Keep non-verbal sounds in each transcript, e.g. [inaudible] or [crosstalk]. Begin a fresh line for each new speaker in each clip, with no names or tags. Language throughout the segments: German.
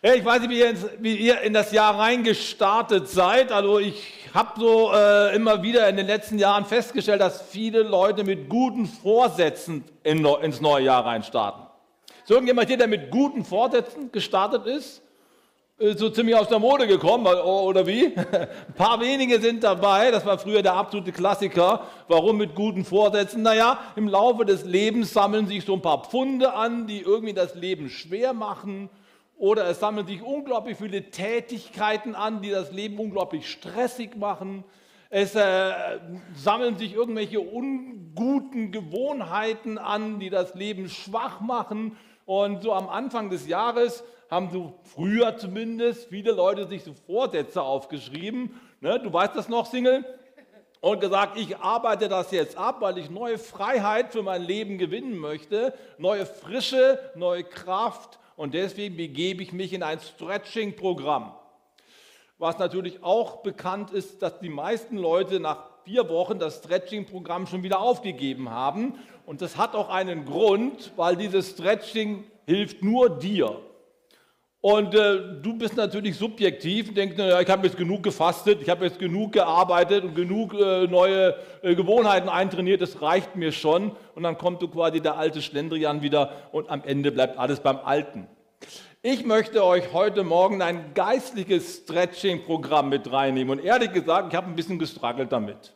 Ich weiß nicht, wie ihr, wie ihr, in das Jahr reingestartet seid. Also ich habe so äh, immer wieder in den letzten Jahren festgestellt, dass viele Leute mit guten Vorsätzen in, ins neue Jahr reinstarten. Ist irgendjemand hier, der mit guten Vorsätzen gestartet ist? Äh, so ziemlich aus der Mode gekommen, oder wie? [laughs] Ein paar wenige sind dabei, das war früher der absolute Klassiker. Warum mit guten Vorsätzen? Naja, im Laufe des Lebens sammeln sich so ein paar Pfunde an, die irgendwie das Leben schwer machen oder es sammeln sich unglaublich viele Tätigkeiten an, die das Leben unglaublich stressig machen. Es äh, sammeln sich irgendwelche unguten Gewohnheiten an, die das Leben schwach machen. Und so am Anfang des Jahres haben so früher zumindest viele Leute sich so Vorsätze aufgeschrieben. Ne, du weißt das noch, Single? Und gesagt, ich arbeite das jetzt ab, weil ich neue Freiheit für mein Leben gewinnen möchte, neue Frische, neue Kraft und deswegen begebe ich mich in ein Stretching-Programm. Was natürlich auch bekannt ist, dass die meisten Leute nach vier Wochen das Stretching-Programm schon wieder aufgegeben haben. Und das hat auch einen Grund, weil dieses Stretching hilft nur dir. Und äh, du bist natürlich subjektiv denkst, naja, ich habe jetzt genug gefastet, ich habe jetzt genug gearbeitet und genug äh, neue äh, Gewohnheiten eintrainiert, das reicht mir schon. Und dann kommt du quasi der alte Schlendrian wieder und am Ende bleibt alles beim Alten. Ich möchte euch heute Morgen ein geistliches Stretching-Programm mit reinnehmen. Und ehrlich gesagt, ich habe ein bisschen gestruggelt damit.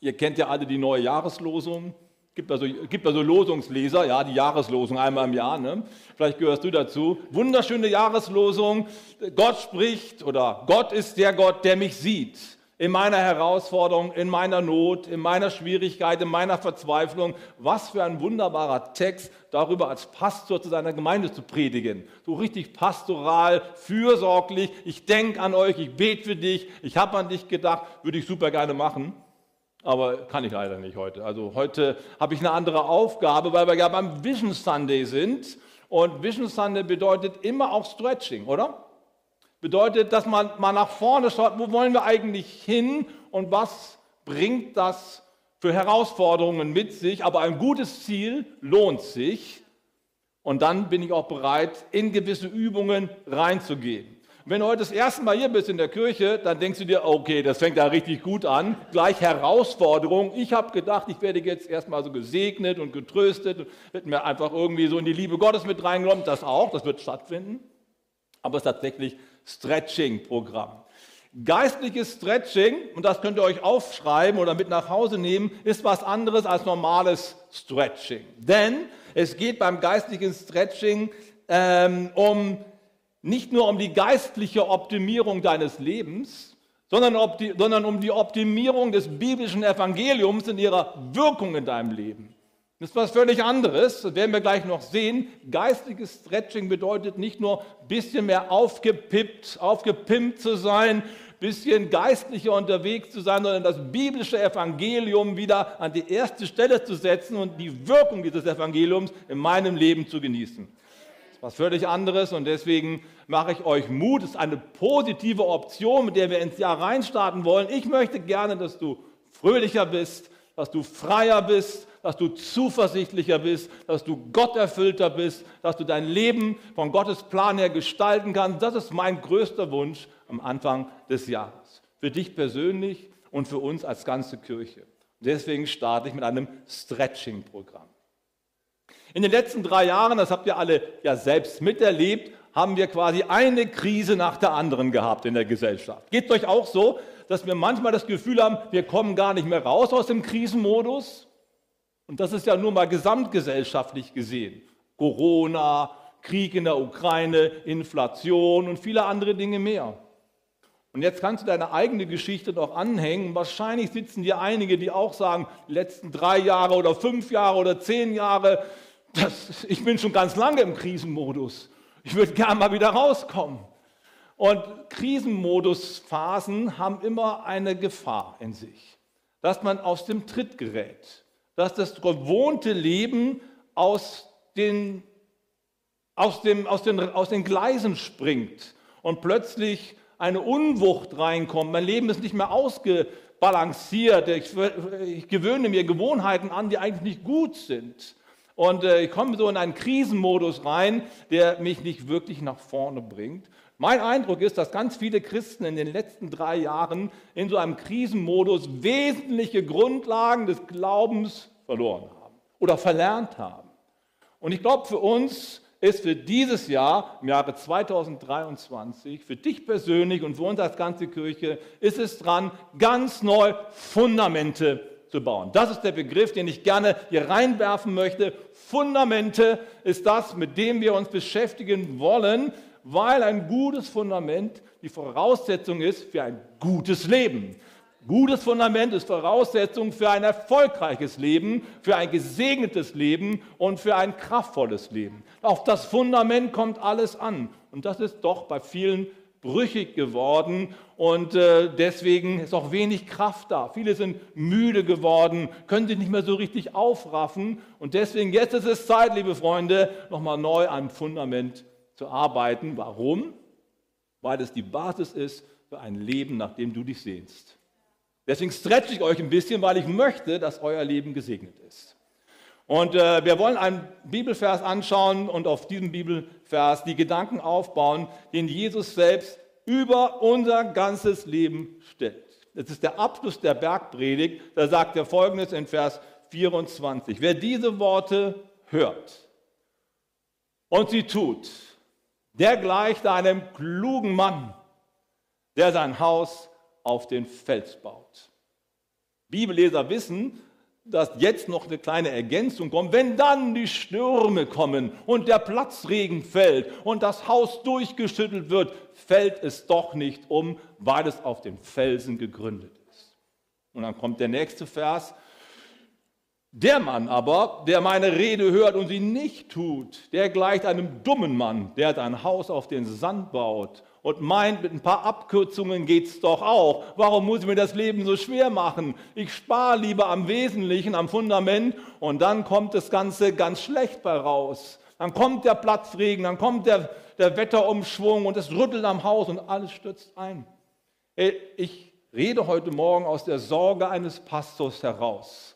Ihr kennt ja alle die neue Jahreslosung. Gibt also, gibt also Losungsleser, ja, die Jahreslosung einmal im Jahr. Ne? Vielleicht gehörst du dazu. Wunderschöne Jahreslosung. Gott spricht oder Gott ist der Gott, der mich sieht. In meiner Herausforderung, in meiner Not, in meiner Schwierigkeit, in meiner Verzweiflung. Was für ein wunderbarer Text, darüber als Pastor zu seiner Gemeinde zu predigen. So richtig pastoral, fürsorglich. Ich denke an euch, ich bete für dich, ich habe an dich gedacht, würde ich super gerne machen. Aber kann ich leider nicht heute. Also heute habe ich eine andere Aufgabe, weil wir ja beim Vision Sunday sind. Und Vision Sunday bedeutet immer auch Stretching, oder? Bedeutet, dass man mal nach vorne schaut, wo wollen wir eigentlich hin und was bringt das für Herausforderungen mit sich. Aber ein gutes Ziel lohnt sich. Und dann bin ich auch bereit, in gewisse Übungen reinzugehen. Wenn du heute das erste Mal hier bist in der Kirche, dann denkst du dir, okay, das fängt da richtig gut an. Gleich Herausforderung. Ich habe gedacht, ich werde jetzt erstmal so gesegnet und getröstet und wird mir einfach irgendwie so in die Liebe Gottes mit reingenommen. Das auch, das wird stattfinden. Aber es ist tatsächlich Stretching-Programm. Geistliches Stretching, und das könnt ihr euch aufschreiben oder mit nach Hause nehmen, ist was anderes als normales Stretching. Denn es geht beim geistlichen Stretching ähm, um nicht nur um die geistliche Optimierung deines Lebens, sondern, sondern, um die Optimierung des biblischen Evangeliums in ihrer Wirkung in deinem Leben. Das ist was völlig anderes, das werden wir gleich noch sehen. Geistliches Stretching bedeutet nicht nur ein bisschen mehr aufgepippt, aufgepimpt zu sein, ein bisschen geistlicher unterwegs zu sein, sondern das biblische Evangelium wieder an die erste Stelle zu setzen und die Wirkung dieses Evangeliums in meinem Leben zu genießen was völlig anderes und deswegen mache ich euch Mut. Es ist eine positive Option, mit der wir ins Jahr reinstarten wollen. Ich möchte gerne, dass du fröhlicher bist, dass du freier bist, dass du zuversichtlicher bist, dass du gotterfüllter bist, dass du dein Leben von Gottes Plan her gestalten kannst. Das ist mein größter Wunsch am Anfang des Jahres. Für dich persönlich und für uns als ganze Kirche. Deswegen starte ich mit einem Stretching-Programm. In den letzten drei Jahren, das habt ihr alle ja selbst miterlebt, haben wir quasi eine Krise nach der anderen gehabt in der Gesellschaft. Geht es euch auch so, dass wir manchmal das Gefühl haben, wir kommen gar nicht mehr raus aus dem Krisenmodus? Und das ist ja nur mal gesamtgesellschaftlich gesehen. Corona, Krieg in der Ukraine, Inflation und viele andere Dinge mehr. Und jetzt kannst du deine eigene Geschichte noch anhängen. Wahrscheinlich sitzen dir einige, die auch sagen, die letzten drei Jahre oder fünf Jahre oder zehn Jahre, das, ich bin schon ganz lange im Krisenmodus. Ich würde gerne mal wieder rauskommen. Und Krisenmodusphasen haben immer eine Gefahr in sich, dass man aus dem Tritt gerät, dass das gewohnte Leben aus den, aus dem, aus den, aus den Gleisen springt und plötzlich eine Unwucht reinkommt. Mein Leben ist nicht mehr ausgebalanciert. Ich, ich gewöhne mir Gewohnheiten an, die eigentlich nicht gut sind. Und äh, ich komme so in einen Krisenmodus rein, der mich nicht wirklich nach vorne bringt. Mein Eindruck ist, dass ganz viele Christen in den letzten drei Jahren in so einem Krisenmodus wesentliche Grundlagen des Glaubens verloren haben oder verlernt haben. Und ich glaube, für uns ist für dieses Jahr, im Jahre 2023, für dich persönlich und für uns als ganze Kirche, ist es dran, ganz neu Fundamente zu bauen. Das ist der Begriff, den ich gerne hier reinwerfen möchte. Fundamente ist das, mit dem wir uns beschäftigen wollen, weil ein gutes Fundament die Voraussetzung ist für ein gutes Leben. Gutes Fundament ist Voraussetzung für ein erfolgreiches Leben, für ein gesegnetes Leben und für ein kraftvolles Leben. Auf das Fundament kommt alles an. Und das ist doch bei vielen brüchig geworden und äh, deswegen ist auch wenig Kraft da. Viele sind müde geworden, können sich nicht mehr so richtig aufraffen und deswegen jetzt ist es Zeit, liebe Freunde, nochmal neu am Fundament zu arbeiten. Warum? Weil es die Basis ist für ein Leben, nach dem du dich sehnst. Deswegen stretche ich euch ein bisschen, weil ich möchte, dass euer Leben gesegnet ist. Und äh, wir wollen einen Bibelvers anschauen und auf diesem Bibelvers die Gedanken aufbauen, den Jesus selbst über unser ganzes Leben stellt. Das ist der Abschluss der Bergpredigt. Da sagt er folgendes in Vers 24. Wer diese Worte hört und sie tut, der gleicht einem klugen Mann, der sein Haus auf den Fels baut. Bibelleser wissen, dass jetzt noch eine kleine Ergänzung kommt. Wenn dann die Stürme kommen und der Platzregen fällt und das Haus durchgeschüttelt wird, fällt es doch nicht um, weil es auf den Felsen gegründet ist. Und dann kommt der nächste Vers. Der Mann aber, der meine Rede hört und sie nicht tut, der gleicht einem dummen Mann, der sein Haus auf den Sand baut und meint, mit ein paar Abkürzungen geht es doch auch. Warum muss ich mir das Leben so schwer machen? Ich spare lieber am Wesentlichen, am Fundament und dann kommt das Ganze ganz schlecht bei raus. Dann kommt der Platzregen, dann kommt der, der Wetterumschwung und es rüttelt am Haus und alles stürzt ein. Ich rede heute Morgen aus der Sorge eines Pastors heraus.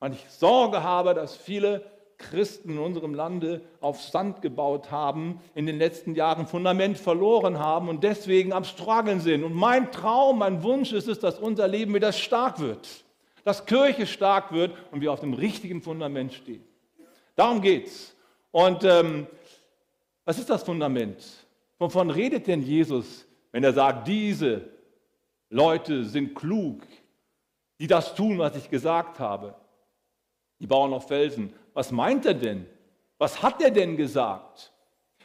Weil ich Sorge habe, dass viele Christen in unserem Lande auf Sand gebaut haben, in den letzten Jahren Fundament verloren haben und deswegen am Struggeln sind. Und mein Traum, mein Wunsch ist es, dass unser Leben wieder stark wird, dass Kirche stark wird und wir auf dem richtigen Fundament stehen. Darum geht's. Und ähm, was ist das Fundament? Wovon redet denn Jesus, wenn er sagt, diese Leute sind klug, die das tun, was ich gesagt habe? Die bauen auf Felsen. Was meint er denn? Was hat er denn gesagt?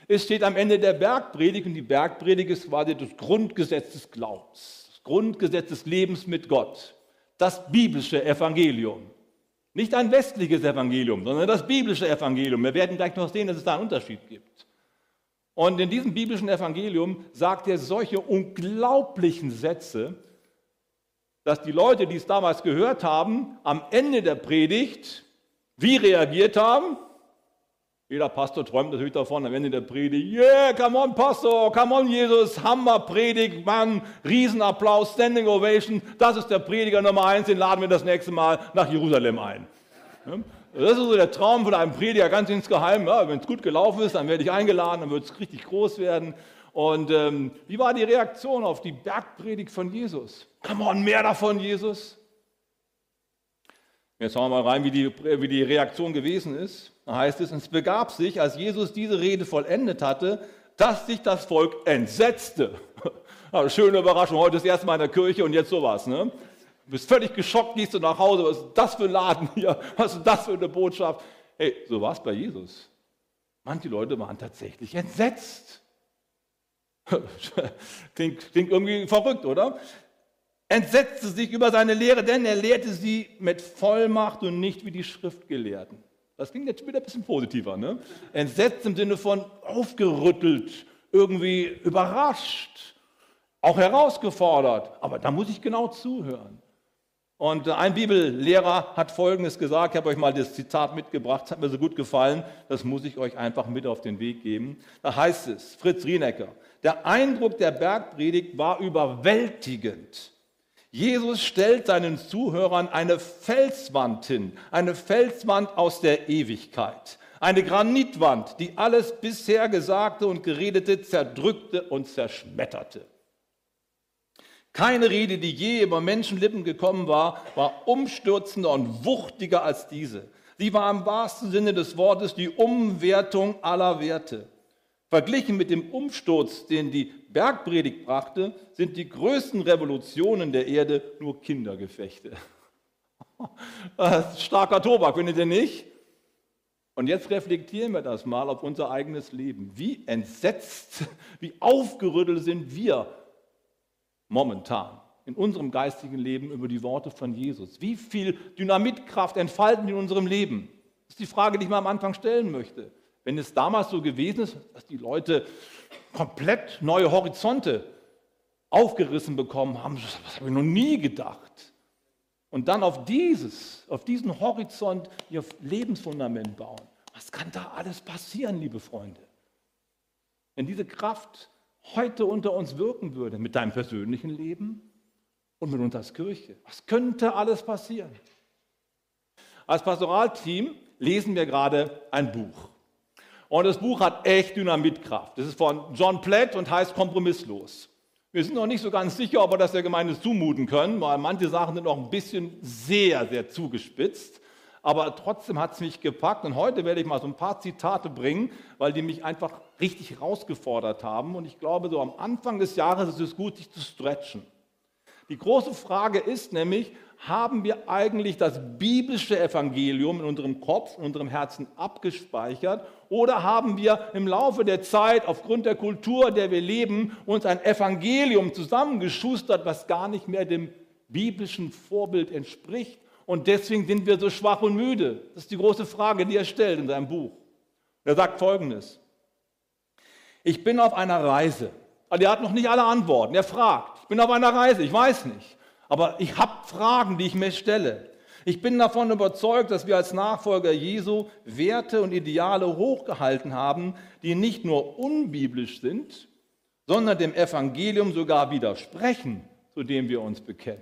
Es steht am Ende der Bergpredigt und die Bergpredigt ist quasi das Grundgesetz des Glaubens, das Grundgesetz des Lebens mit Gott, das biblische Evangelium. Nicht ein westliches Evangelium, sondern das biblische Evangelium. Wir werden gleich noch sehen, dass es da einen Unterschied gibt. Und in diesem biblischen Evangelium sagt er solche unglaublichen Sätze, dass die Leute, die es damals gehört haben, am Ende der Predigt wie reagiert haben? Jeder Pastor träumt natürlich davon am Ende der Predigt, yeah, come on Pastor, come on Jesus, Hammer Predigt, Mann, Riesenapplaus, Standing Ovation, das ist der Prediger Nummer eins, den laden wir das nächste Mal nach Jerusalem ein. Das ist so der Traum von einem Prediger, ganz insgeheim. Ja, Wenn es gut gelaufen ist, dann werde ich eingeladen, dann wird es richtig groß werden. Und ähm, wie war die Reaktion auf die Bergpredigt von Jesus? Come on, mehr davon, Jesus. Jetzt schauen wir mal rein, wie die, wie die Reaktion gewesen ist. Da heißt es, es begab sich, als Jesus diese Rede vollendet hatte, dass sich das Volk entsetzte. [laughs] Also schöne Überraschung, heute ist erst mal in der Kirche und jetzt sowas. Ne? Du bist völlig geschockt, gehst du nach Hause, was ist das für ein Laden hier, [laughs] was ist das für eine Botschaft? Hey, so war es bei Jesus. Manche Leute waren tatsächlich entsetzt. [laughs] klingt, klingt irgendwie verrückt, oder? Entsetzte sich über seine Lehre, denn er lehrte sie mit Vollmacht und nicht wie die Schriftgelehrten. Das klingt jetzt wieder ein bisschen positiver. Ne? Entsetzt im Sinne von aufgerüttelt, irgendwie überrascht, auch herausgefordert. Aber da muss ich genau zuhören. Und ein Bibellehrer hat Folgendes gesagt, ich habe euch mal das Zitat mitgebracht, das hat mir so gut gefallen, das muss ich euch einfach mit auf den Weg geben. Da heißt es, Fritz Rienecker, der Eindruck der Bergpredigt war überwältigend. Jesus stellt seinen Zuhörern eine Felswand hin, eine Felswand aus der Ewigkeit, eine Granitwand, die alles bisher Gesagte und Geredete zerdrückte und zerschmetterte. Keine Rede, die je über Menschenlippen gekommen war, war umstürzender und wuchtiger als diese. Sie war im wahrsten Sinne des Wortes die Umwertung aller Werte. Verglichen mit dem Umsturz, den die Bergpredigt brachte, sind die größten Revolutionen der Erde nur Kindergefechte. [laughs] starker Tobak, findet ihr nicht? Und jetzt reflektieren wir das mal auf unser eigenes Leben. Wie entsetzt, [laughs] wie aufgerüttelt sind wir momentan in unserem geistigen Leben über die Worte von Jesus? Wie viel Dynamitkraft entfalten in unserem Leben? Das ist die Frage, die ich mal am Anfang stellen möchte. Wenn es damals so gewesen ist, dass die Leute komplett neue Horizonte aufgerissen bekommen haben, das habe ich noch nie gedacht. Und dann auf dieses, auf diesen Horizont ihr Lebensfundament bauen. Was kann da alles passieren, liebe Freunde? Wenn diese Kraft heute unter uns wirken würde, mit deinem persönlichen Leben und mit uns als Kirche. Was könnte alles passieren? Als Pastoralteam lesen wir gerade ein Buch. Und das Buch hat echt Dynamitkraft. Das ist von John Platt und heißt Kompromisslos. Wir sind noch nicht so ganz sicher, ob wir das der Gemeinde zumuten können, weil manche Sachen sind noch ein bisschen sehr, sehr zugespitzt aber trotzdem hat es mich gepackt. Und heute werde ich mal so ein paar Zitate bringen, weil die mich einfach richtig herausgefordert haben. Und ich glaube, so am Anfang des Jahres ist es gut, sich zu stretchen. Die große Frage ist nämlich, haben wir eigentlich das biblische Evangelium in unserem Kopf, in unserem Herzen abgespeichert oder haben wir im Laufe der Zeit aufgrund der Kultur, der wir leben, uns ein Evangelium zusammengeschustert, was gar nicht mehr dem biblischen Vorbild entspricht und deswegen sind wir so schwach und müde. Das ist die große Frage, die er stellt in seinem Buch. Er sagt folgendes. Ich bin auf einer Reise. Also er hat noch nicht alle Antworten. Er fragt. Ich bin auf einer Reise, ich weiß nicht. Aber ich habe Fragen, die ich mir stelle. Ich bin davon überzeugt, dass wir als Nachfolger Jesu Werte und Ideale hochgehalten haben, die nicht nur unbiblisch sind, sondern dem Evangelium sogar widersprechen, zu dem wir uns bekennen.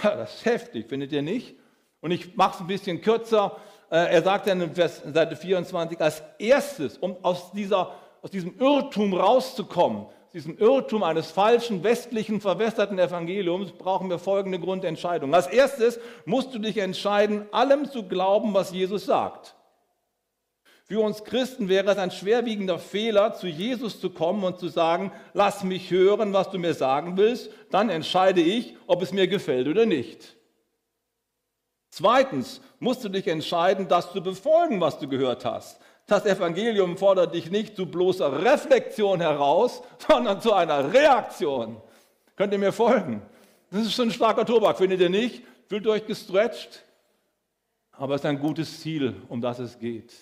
Das ist heftig, findet ihr nicht? Und ich mache es ein bisschen kürzer. Äh, er sagt dann in Seite 24, als erstes, um aus, dieser, aus diesem Irrtum rauszukommen, diesem Irrtum eines falschen, westlichen, verwässerten Evangeliums, brauchen wir folgende Grundentscheidung. Als erstes musst du dich entscheiden, allem zu glauben, was Jesus sagt. Für uns Christen wäre es ein schwerwiegender Fehler, zu Jesus zu kommen und zu sagen, lass mich hören, was du mir sagen willst, dann entscheide ich, ob es mir gefällt oder nicht. Zweitens musst du dich entscheiden, das zu befolgen, was du gehört hast. Das Evangelium fordert dich nicht zu bloßer Reflexion heraus, sondern zu einer Reaktion. Könnt ihr mir folgen? Das ist schon ein starker Tobak, findet ihr nicht? Fühlt euch gestretcht? Aber es ist ein gutes Ziel, um das es geht.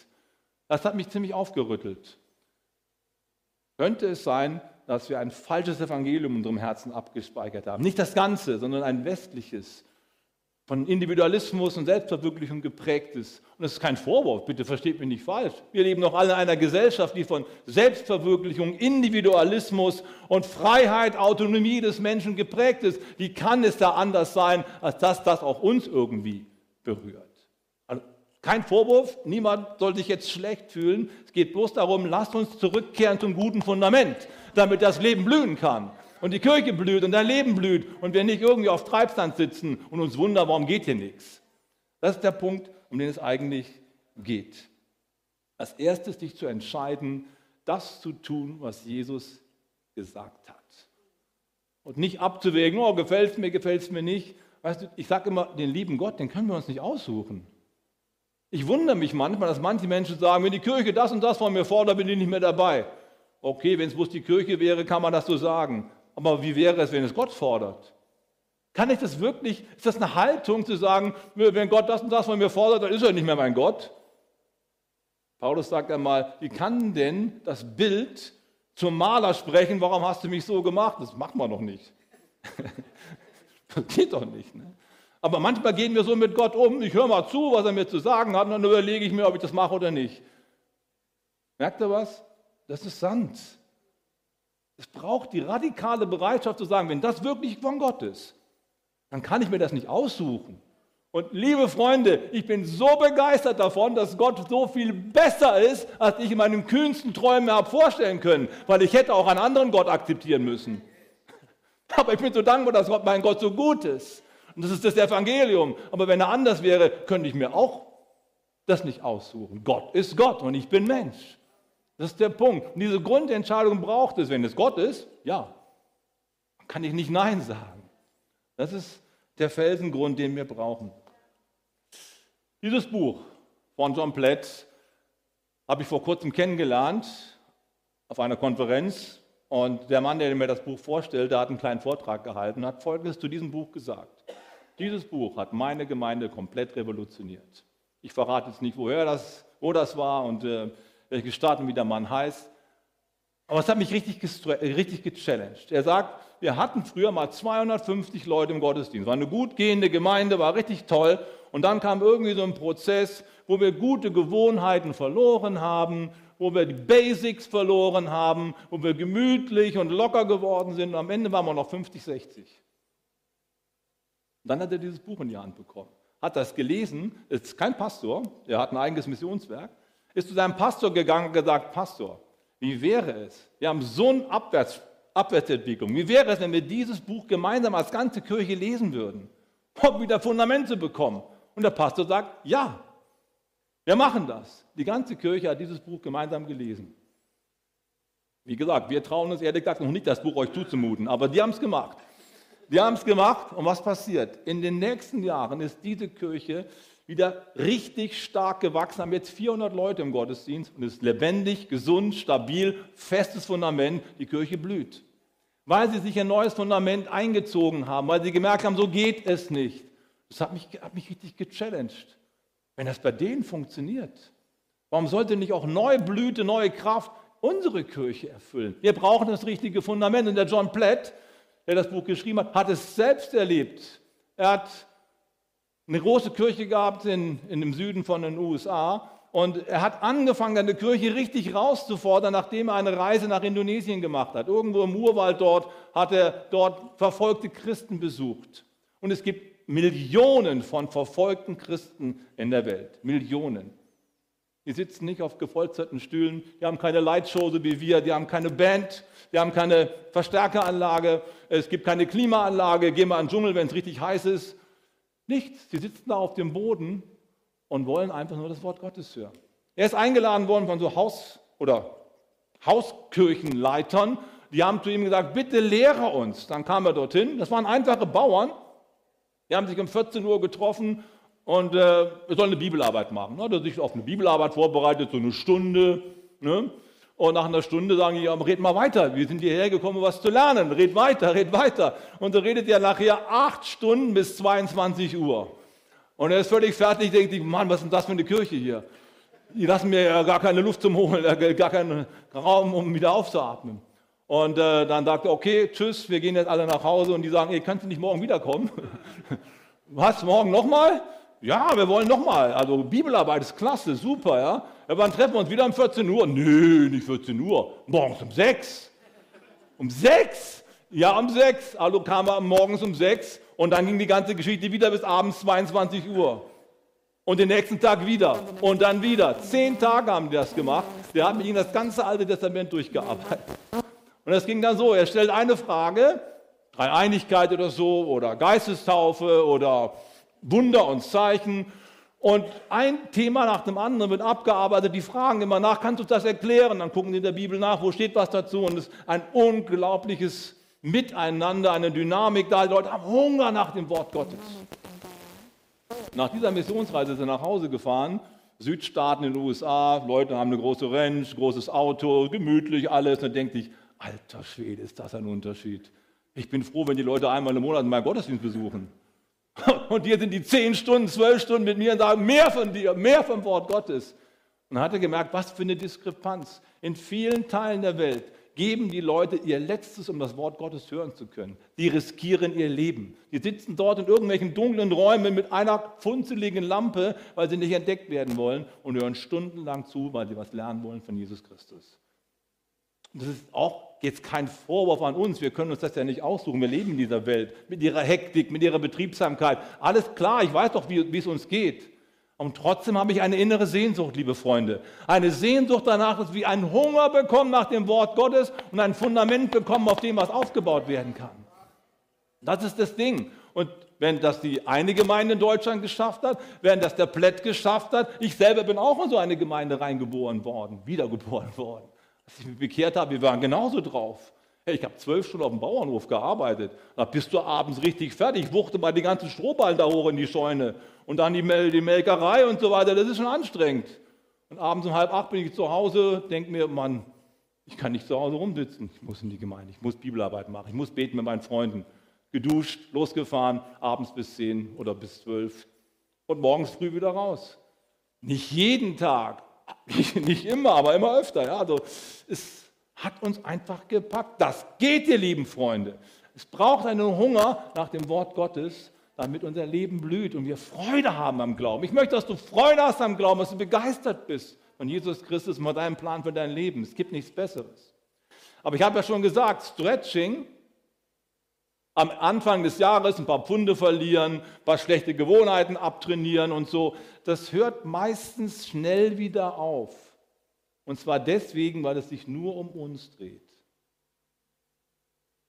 Das hat mich ziemlich aufgerüttelt. Könnte es sein, dass wir ein falsches Evangelium in unserem Herzen abgespeichert haben? Nicht das Ganze, sondern ein westliches, von Individualismus und Selbstverwirklichung geprägtes. Und das ist kein Vorwurf, bitte versteht mich nicht falsch. Wir leben doch alle in einer Gesellschaft, die von Selbstverwirklichung, Individualismus und Freiheit, Autonomie des Menschen geprägt ist. Wie kann es da anders sein, als dass das auch uns irgendwie berührt? Kein Vorwurf, niemand soll sich jetzt schlecht fühlen. Es geht bloß darum, lasst uns zurückkehren zum guten Fundament, damit das Leben blühen kann. Und die Kirche blüht und dein Leben blüht und wir nicht irgendwie auf Treibstand sitzen und uns wundern, warum geht hier nichts. Das ist der Punkt, um den es eigentlich geht. Als erstes dich zu entscheiden, das zu tun, was Jesus gesagt hat. Und nicht abzuwägen, oh, gefällt es mir, gefällt es mir nicht. Weißt du, ich sage immer, den lieben Gott, den können wir uns nicht aussuchen. Ich wundere mich manchmal, dass manche Menschen sagen, wenn die Kirche das und das von mir fordert, bin ich nicht mehr dabei. Okay, wenn es bloß die Kirche wäre, kann man das so sagen. Aber wie wäre es, wenn es Gott fordert? Kann ich das wirklich, ist das eine Haltung zu sagen, wenn Gott das und das von mir fordert, dann ist er nicht mehr mein Gott? Paulus sagt einmal, wie kann denn das Bild zum Maler sprechen, warum hast du mich so gemacht? Das machen wir doch nicht. [laughs] das geht doch nicht. Ne? Aber manchmal gehen wir so mit Gott um, ich höre mal zu, was er mir zu sagen hat, und dann überlege ich mir, ob ich das mache oder nicht. Merkt ihr was? Das ist Sand. Es braucht die radikale Bereitschaft zu sagen, wenn das wirklich von Gott ist, dann kann ich mir das nicht aussuchen. Und liebe Freunde, ich bin so begeistert davon, dass Gott so viel besser ist, als ich in meinen kühnsten Träumen habe vorstellen können, weil ich hätte auch einen anderen Gott akzeptieren müssen. [laughs] Aber ich bin so dankbar, dass Gott, mein Gott so gut ist. Und das ist das Evangelium. Aber wenn er anders wäre, könnte ich mir auch das nicht aussuchen. Gott ist Gott und ich bin Mensch. Das ist der Punkt. Und diese Grundentscheidung braucht es. Wenn es Gott ist, ja, kann ich nicht Nein sagen. Das ist der Felsengrund, den wir brauchen. Dieses Buch von John Platt habe ich vor kurzem kennengelernt auf einer Konferenz. Und der Mann, der mir das Buch vorstellte, hat einen kleinen Vortrag gehalten und hat Folgendes zu diesem Buch gesagt. Dieses Buch hat meine Gemeinde komplett revolutioniert. Ich verrate jetzt nicht, woher das, wo das war und äh, welche Stadt und wie der Mann heißt. Aber es hat mich richtig, richtig gechallenged. Er sagt, wir hatten früher mal 250 Leute im Gottesdienst. War eine gut gehende Gemeinde, war richtig toll. Und dann kam irgendwie so ein Prozess, wo wir gute Gewohnheiten verloren haben, wo wir die Basics verloren haben, wo wir gemütlich und locker geworden sind. Und am Ende waren wir noch 50, 60. Und dann hat er dieses Buch in die Hand bekommen, hat das gelesen, ist kein Pastor, er hat ein eigenes Missionswerk, ist zu seinem Pastor gegangen und gesagt, Pastor, wie wäre es? Wir haben so eine Abwärts, Abwärtsentwicklung. Wie wäre es, wenn wir dieses Buch gemeinsam als ganze Kirche lesen würden, um wieder Fundamente bekommen? Und der Pastor sagt, ja, wir machen das. Die ganze Kirche hat dieses Buch gemeinsam gelesen. Wie gesagt, wir trauen uns ehrlich gesagt noch nicht, das Buch euch zuzumuten, aber die haben es gemacht. Die haben es gemacht und was passiert? In den nächsten Jahren ist diese Kirche wieder richtig stark gewachsen, haben jetzt 400 Leute im Gottesdienst und ist lebendig, gesund, stabil, festes Fundament. Die Kirche blüht, weil sie sich ein neues Fundament eingezogen haben, weil sie gemerkt haben, so geht es nicht. Das hat mich, hat mich richtig gechallenged. Wenn das bei denen funktioniert, warum sollte nicht auch neue Blüte, neue Kraft unsere Kirche erfüllen? Wir brauchen das richtige Fundament. Und der John Platt, der das Buch geschrieben hat, hat es selbst erlebt. Er hat eine große Kirche gehabt in, in dem Süden von den USA und er hat angefangen, seine Kirche richtig rauszufordern, nachdem er eine Reise nach Indonesien gemacht hat. Irgendwo im Urwald dort hat er dort verfolgte Christen besucht. Und es gibt Millionen von verfolgten Christen in der Welt. Millionen. Die sitzen nicht auf gepolsterten Stühlen, die haben keine Lightshow wie wir, die haben keine Band, die haben keine Verstärkeranlage, es gibt keine Klimaanlage, gehen wir an den Dschungel, wenn es richtig heiß ist. Nichts. Sie sitzen da auf dem Boden und wollen einfach nur das Wort Gottes hören. Er ist eingeladen worden von so Haus- oder Hauskirchenleitern. Die haben zu ihm gesagt, bitte lehre uns. Dann kam er dorthin. Das waren einfache Bauern. Die haben sich um 14 Uhr getroffen und äh, er soll eine Bibelarbeit machen. Er hat sich auf eine Bibelarbeit vorbereitet, so eine Stunde. Ne? Und nach einer Stunde sagen die, ja, red mal weiter. Wir sind hierher gekommen, um was zu lernen. Red weiter, red weiter. Und so redet er nachher acht Stunden bis 22 Uhr. Und er ist völlig fertig, denkt sich, Mann, was ist denn das für eine Kirche hier? Die lassen mir ja gar keine Luft zum Holen, äh, gar keinen Raum, um wieder aufzuatmen. Und äh, dann sagt er, okay, tschüss, wir gehen jetzt alle nach Hause. Und die sagen, ey, kannst du nicht morgen wiederkommen? [laughs] was, morgen nochmal? Ja, wir wollen nochmal. Also Bibelarbeit ist klasse, super, ja. Ja, wann treffen wir uns wieder um 14 Uhr? Nö, nicht 14 Uhr. Morgens um 6. Um 6? Ja, um 6. Also kam er morgens um 6 und dann ging die ganze Geschichte wieder bis abends 22 Uhr. Und den nächsten Tag wieder und dann wieder. Zehn Tage haben die das gemacht. Der hat mit ihnen das ganze Alte Testament durchgearbeitet. Und das ging dann so, er stellt eine Frage, Dreieinigkeit oder so, oder Geistestaufe oder Wunder und Zeichen. Und ein Thema nach dem anderen wird abgearbeitet. Die fragen immer nach, kannst du das erklären? Dann gucken sie in der Bibel nach, wo steht was dazu. Und es ist ein unglaubliches Miteinander, eine Dynamik da. Die Leute haben Hunger nach dem Wort Gottes. Nach dieser Missionsreise sind sie nach Hause gefahren. Südstaaten in den USA, Leute haben eine große Ranch, großes Auto, gemütlich alles. dann denkt sich, alter Schwede, ist das ein Unterschied. Ich bin froh, wenn die Leute einmal im Monat meinen Gottesdienst besuchen. [laughs] Und hier sind die zehn Stunden, zwölf Stunden mit mir und sagen, mehr von dir, mehr vom Wort Gottes. Und hat er gemerkt, was für eine Diskrepanz. In vielen Teilen der Welt geben die Leute ihr Letztes, um das Wort Gottes hören zu können. Die riskieren ihr Leben. Die sitzen dort in irgendwelchen dunklen Räumen mit einer funzeligen Lampe, weil sie nicht entdeckt werden wollen und hören stundenlang zu, weil sie was lernen wollen von Jesus Christus. Das ist auch jetzt kein Vorwurf an uns, wir können uns das ja nicht aussuchen, wir leben in dieser Welt mit ihrer Hektik, mit ihrer Betriebsamkeit. Alles klar, ich weiß doch, wie, wie es uns geht. Und trotzdem habe ich eine innere Sehnsucht, liebe Freunde. Eine Sehnsucht danach, dass wir einen Hunger bekommen nach dem Wort Gottes und ein Fundament bekommen, auf dem was aufgebaut werden kann. Das ist das Ding. Und wenn das die eine Gemeinde in Deutschland geschafft hat, wenn das der Plätt geschafft hat, ich selber bin auch in so eine Gemeinde reingeboren worden, wiedergeboren worden. Als ich mich bekehrt habe, wir waren genauso drauf. Ich habe zwölf Stunden auf dem Bauernhof gearbeitet. Da bist du abends richtig fertig, wuchte mal die ganzen Strohballen da hoch in die Scheune und dann die, Mel die Melkerei und so weiter. Das ist schon anstrengend. Und abends um halb acht bin ich zu Hause, denke mir, Mann, ich kann nicht zu Hause rumsitzen. Ich muss in die Gemeinde, ich muss Bibelarbeit machen, ich muss beten mit meinen Freunden geduscht, losgefahren, abends bis 10 oder bis 12 und morgens früh wieder raus. Nicht jeden Tag, nicht immer, aber immer öfter. Ja, also es hat uns einfach gepackt. Das geht, ihr lieben Freunde. Es braucht einen Hunger nach dem Wort Gottes, damit unser Leben blüht und wir Freude haben am Glauben. Ich möchte, dass du Freude hast am Glauben, dass du begeistert bist von Jesus Christus und von deinem Plan für dein Leben. Es gibt nichts Besseres. Aber ich habe ja schon gesagt, Stretching am Anfang des Jahres ein paar Pfunde verlieren, ein paar schlechte Gewohnheiten abtrainieren und so, das hört meistens schnell wieder auf. Und zwar deswegen, weil es sich nur um uns dreht.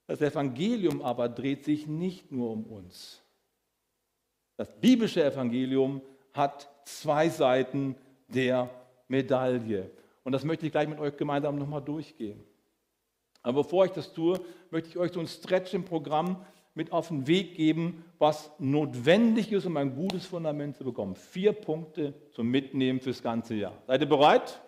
Das Evangelium aber dreht sich nicht nur um uns. Das biblische Evangelium hat zwei Seiten der Medaille. Und das möchte ich gleich mit euch gemeinsam nochmal durchgehen. Aber bevor ich das tue, möchte ich euch so ein Stretch im Programm mit auf den Weg geben, was notwendig ist, um ein gutes Fundament zu bekommen. Vier Punkte zum Mitnehmen fürs ganze Jahr. Seid ihr bereit?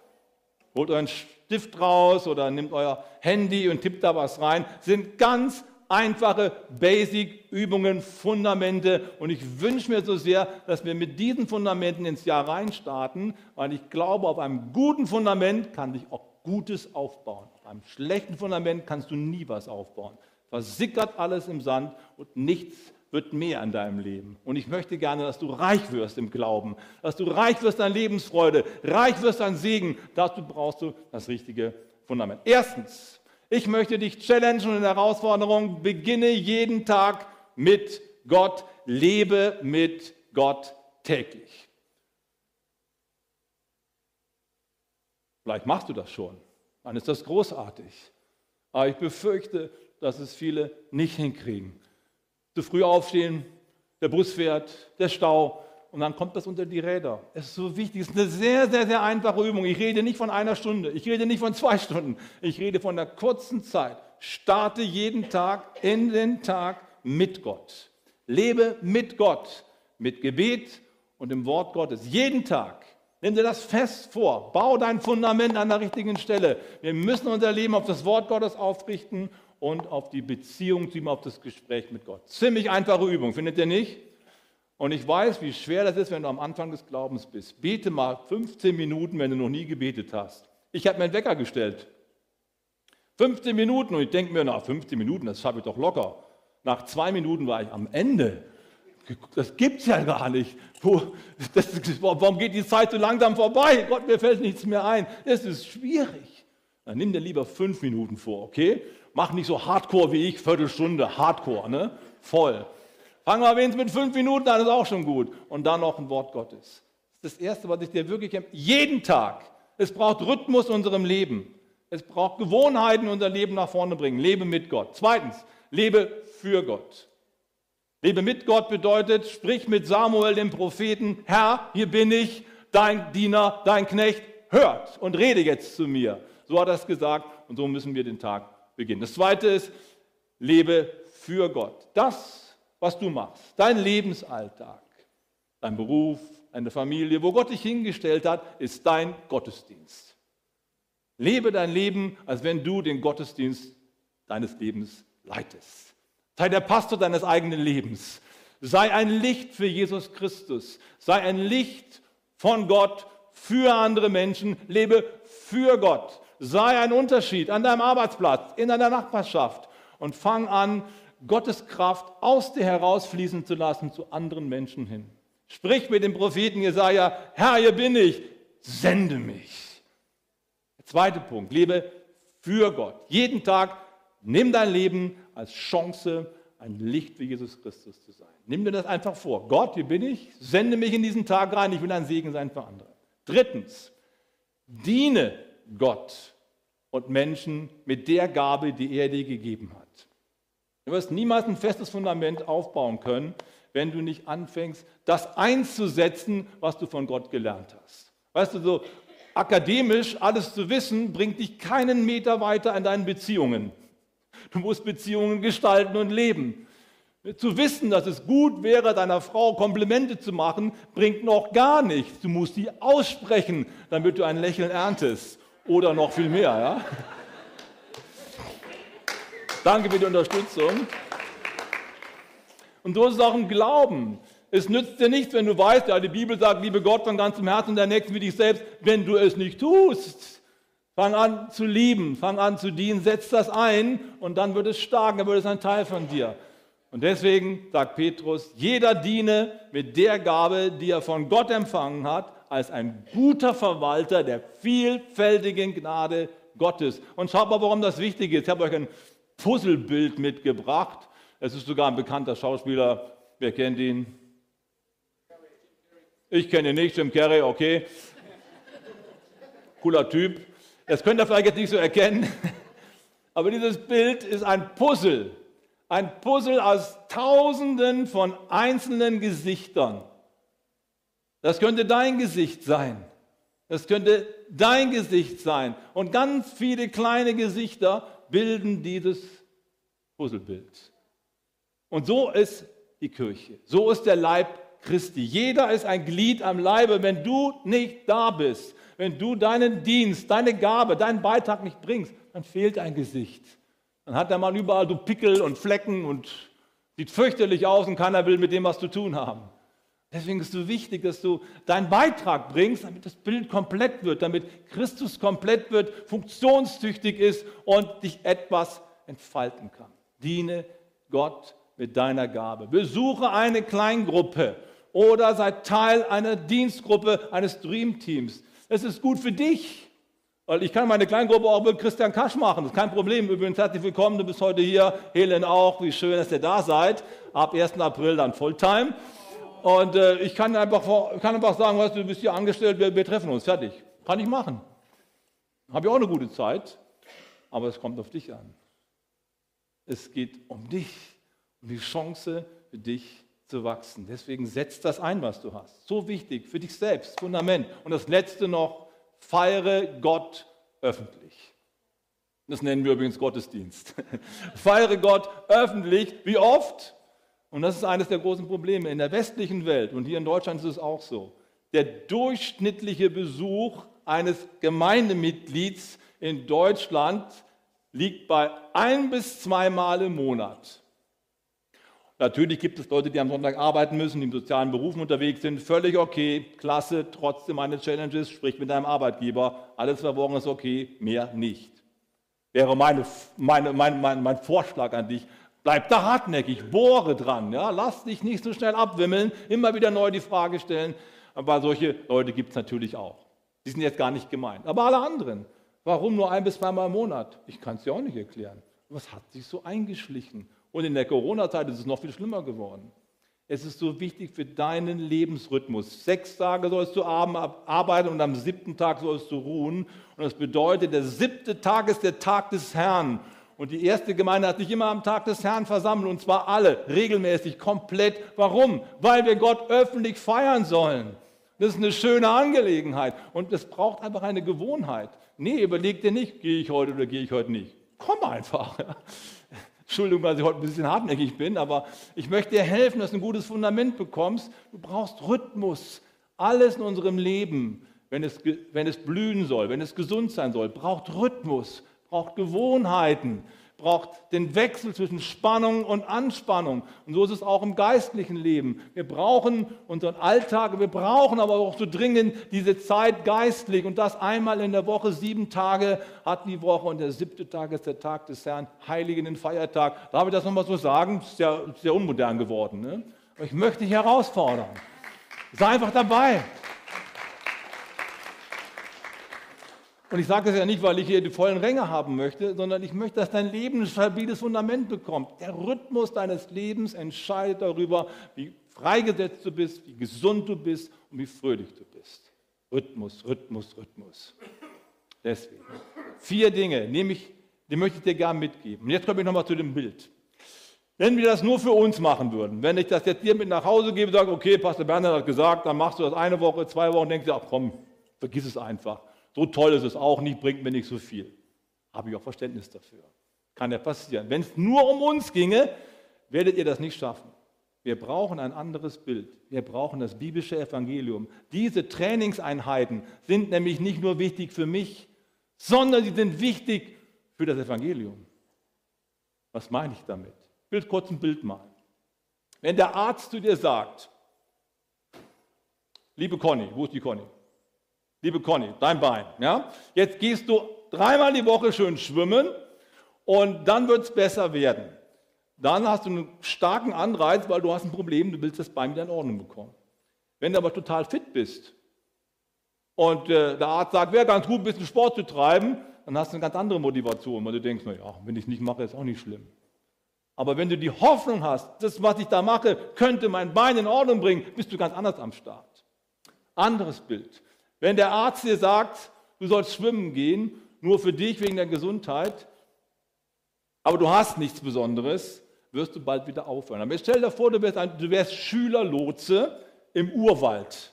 Holt euren Stift raus oder nehmt euer Handy und tippt da was rein. Das sind ganz einfache Basic-Übungen, Fundamente. Und ich wünsche mir so sehr, dass wir mit diesen Fundamenten ins Jahr reinstarten, weil ich glaube, auf einem guten Fundament kann sich auch Gutes aufbauen. Auf einem schlechten Fundament kannst du nie was aufbauen. Versickert alles im Sand und nichts wird mehr an deinem Leben. Und ich möchte gerne, dass du reich wirst im Glauben, dass du reich wirst an Lebensfreude, reich wirst an Segen. Dazu brauchst du das richtige Fundament. Erstens, ich möchte dich challengen und in der Herausforderung, beginne jeden Tag mit Gott, lebe mit Gott täglich. Vielleicht machst du das schon, dann ist das großartig. Aber ich befürchte, dass es viele nicht hinkriegen. Zu früh aufstehen, der Bus fährt, der Stau und dann kommt das unter die Räder. Es ist so wichtig, es ist eine sehr, sehr, sehr einfache Übung. Ich rede nicht von einer Stunde, ich rede nicht von zwei [laughs] Stunden, ich rede von einer kurzen Zeit. Starte jeden Tag in den Tag mit Gott. Lebe mit Gott, mit Gebet und dem Wort Gottes. Jeden Tag. Nimm dir das fest vor. Bau dein Fundament an der richtigen Stelle. Wir müssen unser Leben auf das Wort Gottes aufrichten und auf die Beziehung zu ihm, auf das Gespräch mit Gott. Ziemlich einfache Übung, findet ihr nicht? Und ich weiß, wie schwer das ist, wenn du am Anfang des Glaubens bist. Bete mal 15 Minuten, wenn du noch nie gebetet hast. Ich habe mir einen Wecker gestellt. 15 Minuten und ich denke mir, na, 15 Minuten, das schaffe ich doch locker. Nach zwei Minuten war ich am Ende. Das gibt es ja gar nicht. Das, warum geht die Zeit so langsam vorbei? Gott, mir fällt nichts mehr ein. Es ist schwierig. Dann nimm dir lieber fünf Minuten vor, okay? Mach nicht so hardcore wie ich, Viertelstunde, hardcore, ne? Voll. Fangen wir wenigstens mit fünf Minuten an, ist auch schon gut. Und dann noch ein Wort Gottes. Das ist das Erste, was ich dir wirklich empfehle. Jeden Tag. Es braucht Rhythmus in unserem Leben. Es braucht Gewohnheiten, unser Leben nach vorne bringen. Lebe mit Gott. Zweitens, lebe für Gott. Lebe mit Gott bedeutet, sprich mit Samuel, dem Propheten, Herr, hier bin ich, dein Diener, dein Knecht, hört und rede jetzt zu mir. So hat er es gesagt und so müssen wir den Tag beginnen. Das zweite ist, lebe für Gott. Das, was du machst, dein Lebensalltag, dein Beruf, eine Familie, wo Gott dich hingestellt hat, ist dein Gottesdienst. Lebe dein Leben, als wenn du den Gottesdienst deines Lebens leitest. Sei der Pastor deines eigenen Lebens. Sei ein Licht für Jesus Christus. Sei ein Licht von Gott für andere Menschen. Lebe für Gott sei ein Unterschied an deinem Arbeitsplatz, in deiner Nachbarschaft und fang an, Gottes Kraft aus dir herausfließen zu lassen zu anderen Menschen hin. Sprich mit dem Propheten Jesaja: Herr, hier bin ich, sende mich. Der zweite Punkt: Lebe für Gott. Jeden Tag nimm dein Leben als Chance, ein Licht wie Jesus Christus zu sein. Nimm dir das einfach vor. Gott, hier bin ich, sende mich in diesen Tag rein, ich will ein Segen sein für andere. Drittens, diene Gott und Menschen mit der Gabe, die er dir gegeben hat. Du wirst niemals ein festes Fundament aufbauen können, wenn du nicht anfängst, das einzusetzen, was du von Gott gelernt hast. Weißt du, so akademisch alles zu wissen, bringt dich keinen Meter weiter in deinen Beziehungen. Du musst Beziehungen gestalten und leben. Zu wissen, dass es gut wäre, deiner Frau Komplimente zu machen, bringt noch gar nichts. Du musst sie aussprechen, damit du ein Lächeln erntest. Oder noch viel mehr. Ja? Danke für die Unterstützung. Und so ist es auch im Glauben. Es nützt dir nichts, wenn du weißt, ja, die Bibel sagt, liebe Gott von ganzem Herzen der Nächsten wie dich selbst, wenn du es nicht tust. Fang an zu lieben, fang an zu dienen, setz das ein und dann wird es stark, dann wird es ein Teil von dir. Und deswegen sagt Petrus, jeder diene mit der Gabe, die er von Gott empfangen hat, als ein guter Verwalter der vielfältigen Gnade Gottes. Und schaut mal, warum das wichtig ist. Ich habe euch ein Puzzlebild mitgebracht. Es ist sogar ein bekannter Schauspieler. Wer kennt ihn? Ich kenne ihn nicht, Jim Carrey, okay. Cooler Typ. Das könnt ihr vielleicht jetzt nicht so erkennen. [laughs] Aber dieses Bild ist ein Puzzle. Ein Puzzle aus Tausenden von einzelnen Gesichtern. Das könnte dein Gesicht sein. Das könnte dein Gesicht sein. Und ganz viele kleine Gesichter bilden dieses Puzzlebild. Und so ist die Kirche. So ist der Leib Christi. Jeder ist ein Glied am Leibe. Wenn du nicht da bist, wenn du deinen Dienst, deine Gabe, deinen Beitrag nicht bringst, dann fehlt ein Gesicht. Dann hat der Mann überall so Pickel und Flecken und sieht fürchterlich aus und keiner will mit dem was zu tun haben. Deswegen ist es so wichtig, dass du deinen Beitrag bringst, damit das Bild komplett wird, damit Christus komplett wird, funktionstüchtig ist und dich etwas entfalten kann. Diene Gott mit deiner Gabe. Besuche eine Kleingruppe oder sei Teil einer Dienstgruppe, eines Dreamteams. Es ist gut für dich, weil ich kann meine Kleingruppe auch mit Christian Kasch machen. Das ist kein Problem. Übrigens herzlich willkommen, du bist heute hier. Helen auch. Wie schön, dass ihr da seid. Ab 1. April dann Fulltime. Und äh, ich kann einfach, kann einfach sagen, weißt, du bist hier angestellt, wir, wir treffen uns, fertig. Kann ich machen. Habe ich auch eine gute Zeit, aber es kommt auf dich an. Es geht um dich, um die Chance für dich zu wachsen. Deswegen setz das ein, was du hast. So wichtig für dich selbst, Fundament. Und das Letzte noch, feiere Gott öffentlich. Das nennen wir übrigens Gottesdienst. [laughs] feiere Gott öffentlich. Wie oft? Und das ist eines der großen Probleme in der westlichen Welt und hier in Deutschland ist es auch so. Der durchschnittliche Besuch eines Gemeindemitglieds in Deutschland liegt bei ein bis zweimal im Monat. Natürlich gibt es Leute, die am Sonntag arbeiten müssen, die in sozialen Berufen unterwegs sind. Völlig okay, klasse, trotzdem eine Challenges, sprich mit deinem Arbeitgeber. Alles verworren ist okay, mehr nicht. Wäre meine, meine, mein, mein, mein Vorschlag an dich. Bleib da hartnäckig, bohre dran, ja? lass dich nicht so schnell abwimmeln, immer wieder neu die Frage stellen. Aber solche Leute gibt es natürlich auch. Die sind jetzt gar nicht gemeint. Aber alle anderen, warum nur ein bis zweimal im Monat? Ich kann es dir auch nicht erklären. Was hat sich so eingeschlichen? Und in der Corona-Zeit ist es noch viel schlimmer geworden. Es ist so wichtig für deinen Lebensrhythmus. Sechs Tage sollst du arbeiten und am siebten Tag sollst du ruhen. Und das bedeutet, der siebte Tag ist der Tag des Herrn. Und die erste Gemeinde hat sich immer am Tag des Herrn versammelt, und zwar alle, regelmäßig, komplett. Warum? Weil wir Gott öffentlich feiern sollen. Das ist eine schöne Angelegenheit. Und es braucht einfach eine Gewohnheit. Nee, überleg dir nicht, gehe ich heute oder gehe ich heute nicht. Komm einfach. Entschuldigung, dass ich heute ein bisschen hartnäckig bin, aber ich möchte dir helfen, dass du ein gutes Fundament bekommst. Du brauchst Rhythmus. Alles in unserem Leben, wenn es, wenn es blühen soll, wenn es gesund sein soll, braucht Rhythmus braucht Gewohnheiten, braucht den Wechsel zwischen Spannung und Anspannung. Und so ist es auch im geistlichen Leben. Wir brauchen unseren Alltag, wir brauchen aber auch so dringend diese Zeit geistlich. Und das einmal in der Woche, sieben Tage hat die Woche und der siebte Tag ist der Tag des Herrn, Heiligen, den Feiertag. Darf ich das nochmal so sagen? Ist ja sehr unmodern geworden. Ne? Aber ich möchte dich herausfordern. Sei einfach dabei. Und ich sage das ja nicht, weil ich hier die vollen Ränge haben möchte, sondern ich möchte, dass dein Leben ein stabiles Fundament bekommt. Der Rhythmus deines Lebens entscheidet darüber, wie freigesetzt du bist, wie gesund du bist und wie fröhlich du bist. Rhythmus, Rhythmus, Rhythmus. Deswegen. Vier Dinge, nämlich, die möchte ich dir gerne mitgeben. Und jetzt komme ich nochmal zu dem Bild. Wenn wir das nur für uns machen würden, wenn ich das jetzt dir mit nach Hause gebe und sage, okay, Pastor Bernhard hat gesagt, dann machst du das eine Woche, zwei Wochen, denkst du, ach komm, vergiss es einfach. So toll ist es auch nicht, bringt mir nicht so viel. Habe ich auch Verständnis dafür. Kann ja passieren. Wenn es nur um uns ginge, werdet ihr das nicht schaffen. Wir brauchen ein anderes Bild. Wir brauchen das biblische Evangelium. Diese Trainingseinheiten sind nämlich nicht nur wichtig für mich, sondern sie sind wichtig für das Evangelium. Was meine ich damit? Ich will kurz ein Bild malen. Wenn der Arzt zu dir sagt, liebe Conny, wo ist die Conny? Liebe Conny, dein Bein. Ja? Jetzt gehst du dreimal die Woche schön schwimmen und dann wird es besser werden. Dann hast du einen starken Anreiz, weil du hast ein Problem, du willst das Bein wieder in Ordnung bekommen. Wenn du aber total fit bist und äh, der Arzt sagt, wäre ganz gut, ein bisschen Sport zu treiben, dann hast du eine ganz andere Motivation, weil du denkst, naja, wenn ich es nicht mache, ist auch nicht schlimm. Aber wenn du die Hoffnung hast, das, was ich da mache, könnte mein Bein in Ordnung bringen, bist du ganz anders am Start. Anderes Bild. Wenn der Arzt dir sagt, du sollst schwimmen gehen, nur für dich wegen der Gesundheit, aber du hast nichts Besonderes, wirst du bald wieder aufhören. Aber stell dir vor, du wärst, ein, du wärst Schülerlotse im Urwald.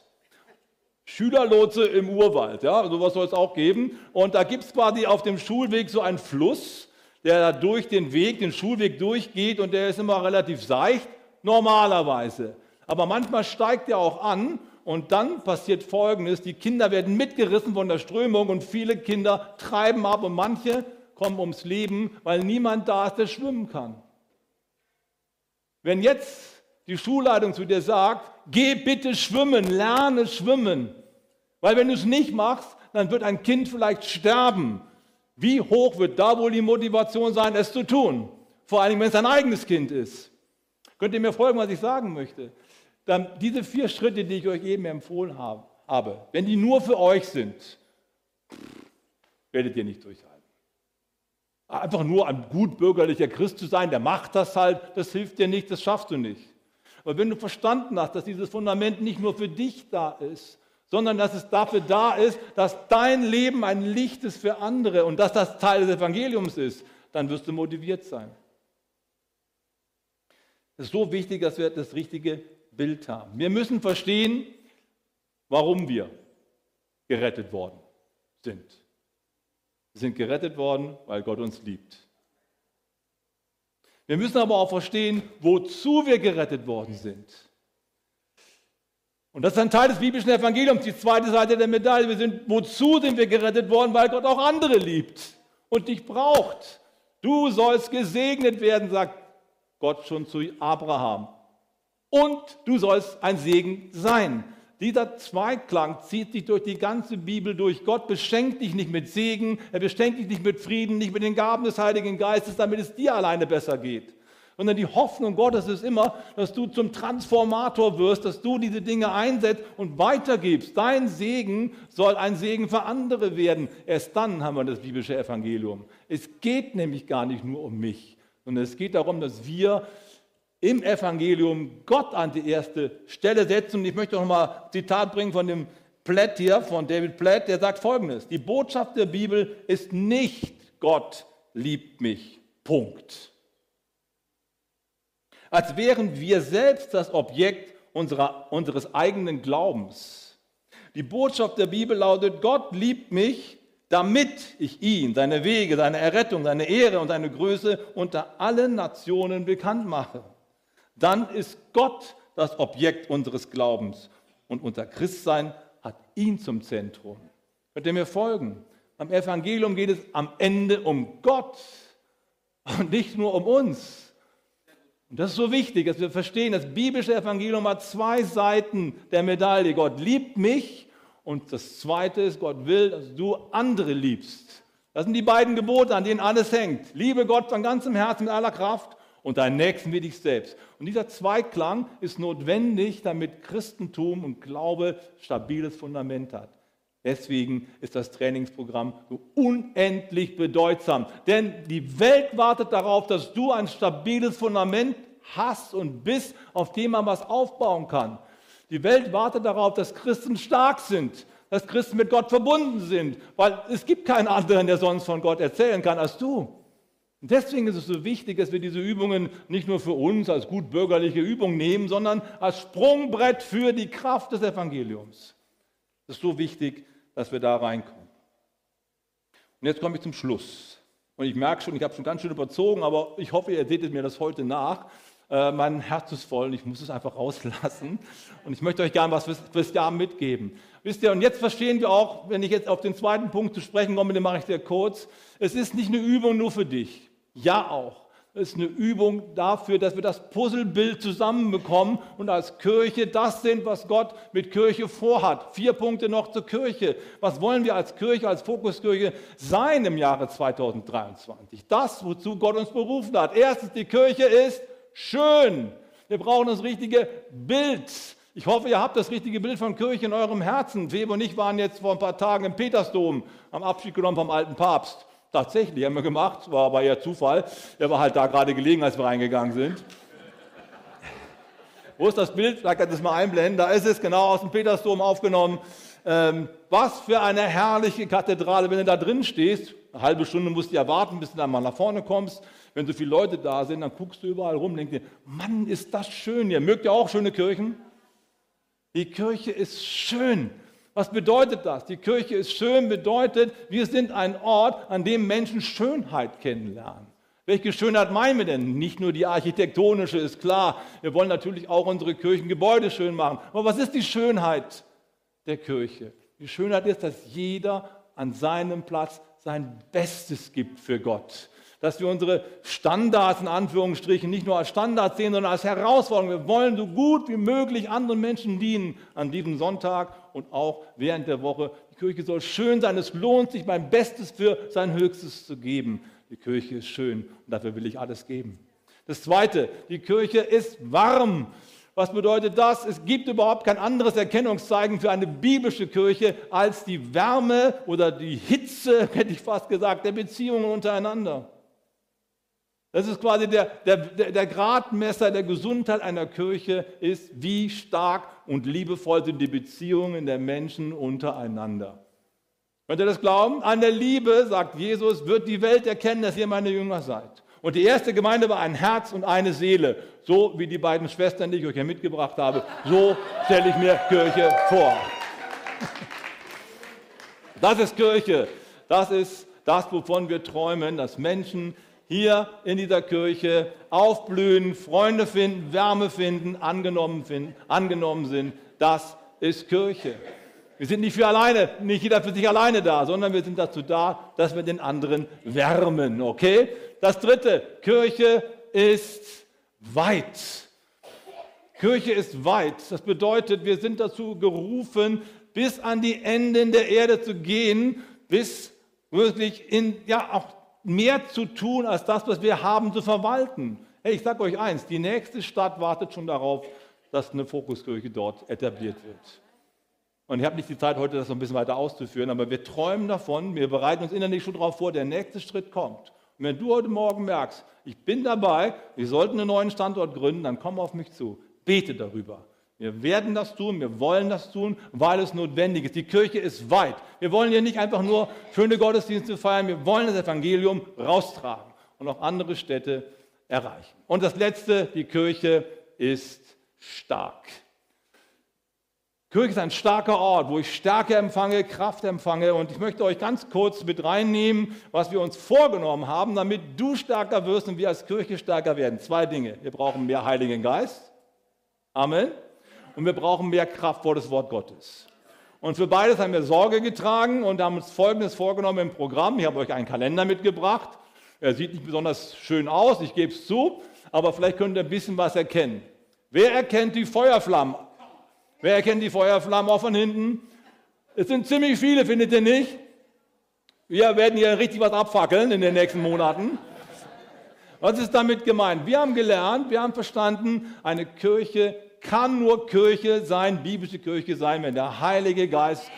Schülerlotse im Urwald, ja, sowas soll es auch geben. Und da gibt es quasi auf dem Schulweg so einen Fluss, der da durch den Weg, den Schulweg durchgeht und der ist immer relativ seicht, normalerweise. Aber manchmal steigt er auch an und dann passiert Folgendes, die Kinder werden mitgerissen von der Strömung und viele Kinder treiben ab und manche kommen ums Leben, weil niemand da ist, der schwimmen kann. Wenn jetzt die Schulleitung zu dir sagt, geh bitte schwimmen, lerne schwimmen, weil wenn du es nicht machst, dann wird ein Kind vielleicht sterben. Wie hoch wird da wohl die Motivation sein, es zu tun? Vor allem, wenn es ein eigenes Kind ist. Könnt ihr mir folgen, was ich sagen möchte? Dann diese vier Schritte, die ich euch eben empfohlen habe, wenn die nur für euch sind, werdet ihr nicht durchhalten. Einfach nur ein gut bürgerlicher Christ zu sein, der macht das halt, das hilft dir nicht, das schaffst du nicht. Aber wenn du verstanden hast, dass dieses Fundament nicht nur für dich da ist, sondern dass es dafür da ist, dass dein Leben ein Licht ist für andere und dass das Teil des Evangeliums ist, dann wirst du motiviert sein. Es ist so wichtig, dass wir das richtige Bild haben. Wir müssen verstehen, warum wir gerettet worden sind. Wir sind gerettet worden, weil Gott uns liebt. Wir müssen aber auch verstehen, wozu wir gerettet worden sind. Und das ist ein Teil des biblischen Evangeliums, die zweite Seite der Medaille. Wir sind, wozu sind wir gerettet worden? Weil Gott auch andere liebt und dich braucht. Du sollst gesegnet werden, sagt Gott schon zu Abraham und du sollst ein Segen sein. Dieser Zweiklang zieht sich durch die ganze Bibel durch. Gott beschenkt dich nicht mit Segen, er beschenkt dich nicht mit Frieden, nicht mit den Gaben des Heiligen Geistes, damit es dir alleine besser geht. Sondern die Hoffnung Gottes ist immer, dass du zum Transformator wirst, dass du diese Dinge einsetzt und weitergibst. Dein Segen soll ein Segen für andere werden. Erst dann haben wir das biblische Evangelium. Es geht nämlich gar nicht nur um mich, sondern es geht darum, dass wir im Evangelium Gott an die erste Stelle setzen. Und ich möchte noch mal ein Zitat bringen von dem Platt hier, von David Platt, der sagt folgendes: Die Botschaft der Bibel ist nicht Gott liebt mich. Punkt. Als wären wir selbst das Objekt unserer, unseres eigenen Glaubens. Die Botschaft der Bibel lautet, Gott liebt mich, damit ich ihn, seine Wege, seine Errettung, seine Ehre und seine Größe unter allen Nationen bekannt mache dann ist Gott das Objekt unseres Glaubens und unser Christsein hat ihn zum Zentrum. Könnt ihr mir folgen? Am Evangelium geht es am Ende um Gott und nicht nur um uns. Und das ist so wichtig, dass wir verstehen, das biblische Evangelium hat zwei Seiten der Medaille. Gott liebt mich und das zweite ist, Gott will, dass du andere liebst. Das sind die beiden Gebote, an denen alles hängt. Liebe Gott von ganzem Herzen, mit aller Kraft und deinen Nächsten wie dich selbst. Und dieser Zweiklang ist notwendig, damit Christentum und Glaube stabiles Fundament hat. Deswegen ist das Trainingsprogramm so unendlich bedeutsam. Denn die Welt wartet darauf, dass du ein stabiles Fundament hast und bist, auf dem man was aufbauen kann. Die Welt wartet darauf, dass Christen stark sind, dass Christen mit Gott verbunden sind, weil es gibt keinen anderen, der sonst von Gott erzählen kann als du. Und deswegen ist es so wichtig, dass wir diese Übungen nicht nur für uns als gut bürgerliche Übung nehmen, sondern als Sprungbrett für die Kraft des Evangeliums. Es ist so wichtig, dass wir da reinkommen. Und jetzt komme ich zum Schluss. Und ich merke schon, ich habe schon ganz schön überzogen, aber ich hoffe, ihr seht mir das heute nach. Äh, mein Herz ist voll und ich muss es einfach rauslassen. Und ich möchte euch gerne was fürs, fürs Jahr mitgeben. Wisst ihr, und jetzt verstehen wir auch, wenn ich jetzt auf den zweiten Punkt zu sprechen komme, den mache ich sehr kurz. Es ist nicht eine Übung nur für dich. Ja auch. Es ist eine Übung dafür, dass wir das Puzzlebild zusammenbekommen und als Kirche das sind, was Gott mit Kirche vorhat. Vier Punkte noch zur Kirche. Was wollen wir als Kirche, als Fokuskirche sein im Jahre 2023? Das, wozu Gott uns berufen hat. Erstens, die Kirche ist schön. Wir brauchen das richtige Bild. Ich hoffe, ihr habt das richtige Bild von Kirche in eurem Herzen. Weber und ich waren jetzt vor ein paar Tagen im Petersdom, am Abschied genommen vom alten Papst. Tatsächlich, haben wir gemacht, war aber eher Zufall. Er war halt da gerade gelegen, als wir reingegangen sind. Wo ist das Bild? Vielleicht kann ich das mal einblenden. Da ist es, genau aus dem Petersdom aufgenommen. Ähm, was für eine herrliche Kathedrale, wenn du da drin stehst. Eine halbe Stunde musst du ja warten, bis du dann mal nach vorne kommst. Wenn so viele Leute da sind, dann guckst du überall rum und denkst dir, Mann, ist das schön hier. Mögt ihr auch schöne Kirchen? Die Kirche ist schön. Was bedeutet das? Die Kirche ist schön, bedeutet, wir sind ein Ort, an dem Menschen Schönheit kennenlernen. Welche Schönheit meinen wir denn? Nicht nur die architektonische ist klar. Wir wollen natürlich auch unsere Kirchengebäude schön machen. Aber was ist die Schönheit der Kirche? Die Schönheit ist, dass jeder an seinem Platz sein Bestes gibt für Gott dass wir unsere Standards in Anführungsstrichen nicht nur als Standards sehen, sondern als Herausforderung. Wir wollen so gut wie möglich anderen Menschen dienen an diesem Sonntag und auch während der Woche. Die Kirche soll schön sein. Es lohnt sich, mein Bestes für sein Höchstes zu geben. Die Kirche ist schön und dafür will ich alles geben. Das Zweite, die Kirche ist warm. Was bedeutet das? Es gibt überhaupt kein anderes Erkennungszeichen für eine biblische Kirche als die Wärme oder die Hitze, [laughs] hätte ich fast gesagt, der Beziehungen untereinander. Das ist quasi der, der, der Gradmesser der Gesundheit einer Kirche, ist, wie stark und liebevoll sind die Beziehungen der Menschen untereinander. Könnt ihr das glauben? An der Liebe, sagt Jesus, wird die Welt erkennen, dass ihr meine Jünger seid. Und die erste Gemeinde war ein Herz und eine Seele. So wie die beiden Schwestern, die ich euch hier mitgebracht habe. So stelle ich mir Kirche vor. Das ist Kirche. Das ist das, wovon wir träumen, dass Menschen hier in dieser Kirche aufblühen, Freunde finden, Wärme finden, angenommen, finden, angenommen sind. Das ist Kirche. Wir sind nicht für alleine, nicht jeder für sich alleine da, sondern wir sind dazu da, dass wir den anderen wärmen. Okay? Das dritte, Kirche ist weit. Kirche ist weit. Das bedeutet, wir sind dazu gerufen, bis an die Enden der Erde zu gehen, bis wirklich in, ja, auch mehr zu tun, als das, was wir haben, zu verwalten. Hey, ich sage euch eins, die nächste Stadt wartet schon darauf, dass eine Fokuskirche dort etabliert wird. Und ich habe nicht die Zeit, heute das noch ein bisschen weiter auszuführen, aber wir träumen davon, wir bereiten uns innerlich schon darauf vor, der nächste Schritt kommt. Und wenn du heute Morgen merkst, ich bin dabei, wir sollten einen neuen Standort gründen, dann komm auf mich zu. Bete darüber. Wir werden das tun, wir wollen das tun, weil es notwendig ist. Die Kirche ist weit. Wir wollen hier nicht einfach nur schöne Gottesdienste feiern, wir wollen das Evangelium raustragen und auch andere Städte erreichen. Und das Letzte, die Kirche ist stark. Kirche ist ein starker Ort, wo ich Stärke empfange, Kraft empfange. Und ich möchte euch ganz kurz mit reinnehmen, was wir uns vorgenommen haben, damit du stärker wirst und wir als Kirche stärker werden. Zwei Dinge. Wir brauchen mehr Heiligen Geist. Amen und wir brauchen mehr Kraft vor das Wort Gottes. Und für beides haben wir Sorge getragen und haben uns Folgendes vorgenommen im Programm. Ich habe euch einen Kalender mitgebracht. Er sieht nicht besonders schön aus, ich gebe es zu, aber vielleicht könnt ihr ein bisschen was erkennen. Wer erkennt die Feuerflammen? Wer erkennt die Feuerflammen auch von hinten? Es sind ziemlich viele, findet ihr nicht? Wir werden hier richtig was abfackeln in den nächsten Monaten. Was ist damit gemeint? Wir haben gelernt, wir haben verstanden, eine Kirche kann nur Kirche sein, biblische Kirche sein, wenn der Heilige Geist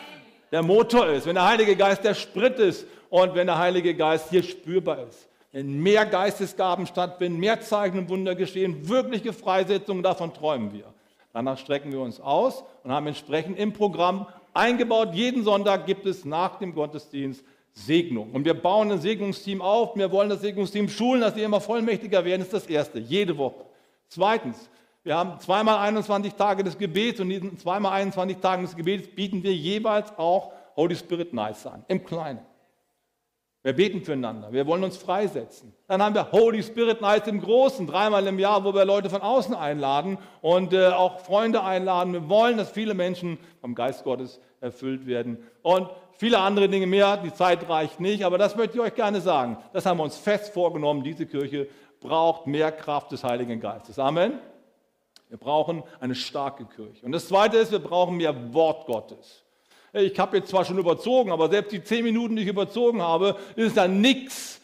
der Motor ist, wenn der Heilige Geist der Sprit ist und wenn der Heilige Geist hier spürbar ist. Wenn mehr Geistesgaben stattfinden, mehr Zeichen und Wunder geschehen, wirkliche Freisetzungen, davon träumen wir. Danach strecken wir uns aus und haben entsprechend im Programm eingebaut. Jeden Sonntag gibt es nach dem Gottesdienst Segnung. Und wir bauen ein Segnungsteam auf. Wir wollen das Segnungsteam schulen, dass sie immer vollmächtiger werden. Das ist das Erste, jede Woche. Zweitens, wir haben zweimal 21 Tage des Gebets und in diesen zweimal 21 Tagen des Gebets bieten wir jeweils auch Holy Spirit Nights an, im Kleinen. Wir beten füreinander, wir wollen uns freisetzen. Dann haben wir Holy Spirit Nights im Großen, dreimal im Jahr, wo wir Leute von außen einladen und äh, auch Freunde einladen. Wir wollen, dass viele Menschen vom Geist Gottes erfüllt werden. Und viele andere Dinge mehr, die Zeit reicht nicht, aber das möchte ich euch gerne sagen. Das haben wir uns fest vorgenommen. Diese Kirche braucht mehr Kraft des Heiligen Geistes. Amen. Wir brauchen eine starke Kirche. Und das Zweite ist, wir brauchen mehr Wort Gottes. Ich habe jetzt zwar schon überzogen, aber selbst die zehn Minuten, die ich überzogen habe, ist dann nichts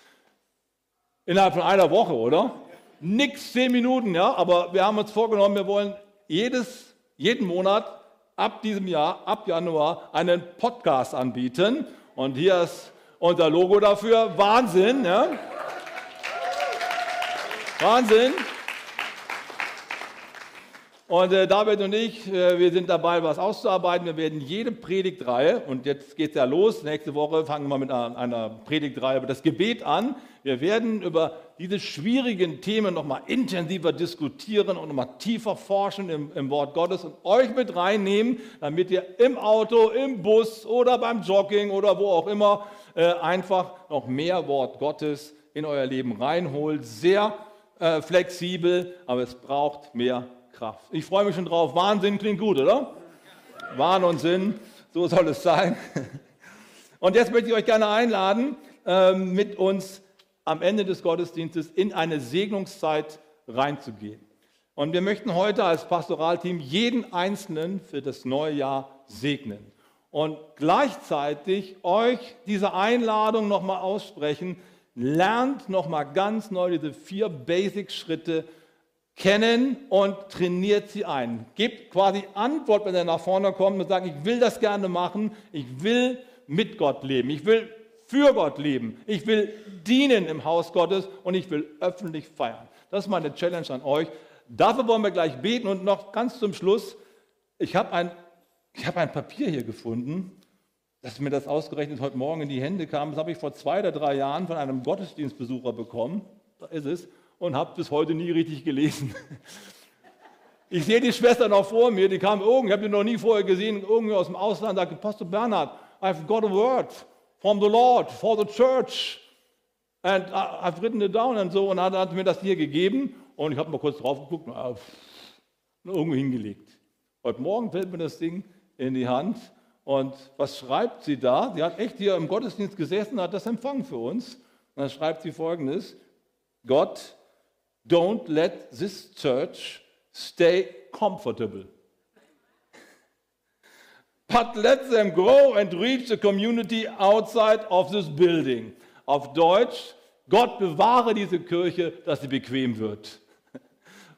innerhalb von einer Woche, oder? Nix, zehn Minuten, ja. Aber wir haben uns vorgenommen, wir wollen jedes, jeden Monat ab diesem Jahr, ab Januar, einen Podcast anbieten. Und hier ist unser Logo dafür. Wahnsinn, ja. Wahnsinn. Und äh, David und ich, äh, wir sind dabei, was auszuarbeiten. Wir werden jede Predigtreihe, und jetzt geht es ja los, nächste Woche fangen wir mit einer, einer Predigtreihe über das Gebet an. Wir werden über diese schwierigen Themen nochmal intensiver diskutieren und nochmal tiefer forschen im, im, Wort Gottes und euch mit reinnehmen, damit ihr im Auto, im Bus oder beim Jogging oder wo auch immer äh, einfach noch mehr Wort Gottes in euer Leben reinholt. Sehr äh, flexibel, aber es braucht mehr Kraft. Ich freue mich schon drauf. Wahnsinn klingt gut, oder? Wahn und Sinn, so soll es sein. [laughs] Und jetzt möchte ich euch gerne einladen, ähm, mit uns am Ende des Gottesdienstes in eine Segnungszeit reinzugehen. Und wir möchten heute als Pastoralteam jeden Einzelnen für das neue Jahr segnen. Und gleichzeitig euch diese Einladung nochmal aussprechen, lernt nochmal ganz neu diese vier Basic-Schritte kennen und trainiert sie ein. Gebt quasi Antwort, wenn er nach vorne kommt und sagt, ich will das gerne machen, ich will mit Gott leben, ich will für Gott leben, ich will dienen im Haus Gottes und ich will öffentlich feiern. Das ist meine Challenge an euch. Dafür wollen wir gleich beten und noch ganz zum Schluss, ich habe ein, hab ein Papier hier gefunden, dass mir das ausgerechnet heute Morgen in die Hände kam. Das habe ich vor zwei oder drei Jahren von einem Gottesdienstbesucher bekommen. Da ist es und habe bis heute nie richtig gelesen. Ich sehe die Schwester noch vor mir, die kam irgendwie, ich habe die noch nie vorher gesehen, irgendwie aus dem Ausland, sagte, Pastor Bernhard, I've got a word from the Lord for the church. And I've written it down und so. Und dann hat mir das hier gegeben und ich habe mal kurz drauf geguckt und irgendwo hingelegt. Heute Morgen fällt mir das Ding in die Hand und was schreibt sie da? Sie hat echt hier im Gottesdienst gesessen hat das empfangen für uns. Und dann schreibt sie folgendes: Gott Don't let this church stay comfortable. But let them grow and reach the community outside of this building. Auf Deutsch, Gott bewahre diese Kirche, dass sie bequem wird. [laughs]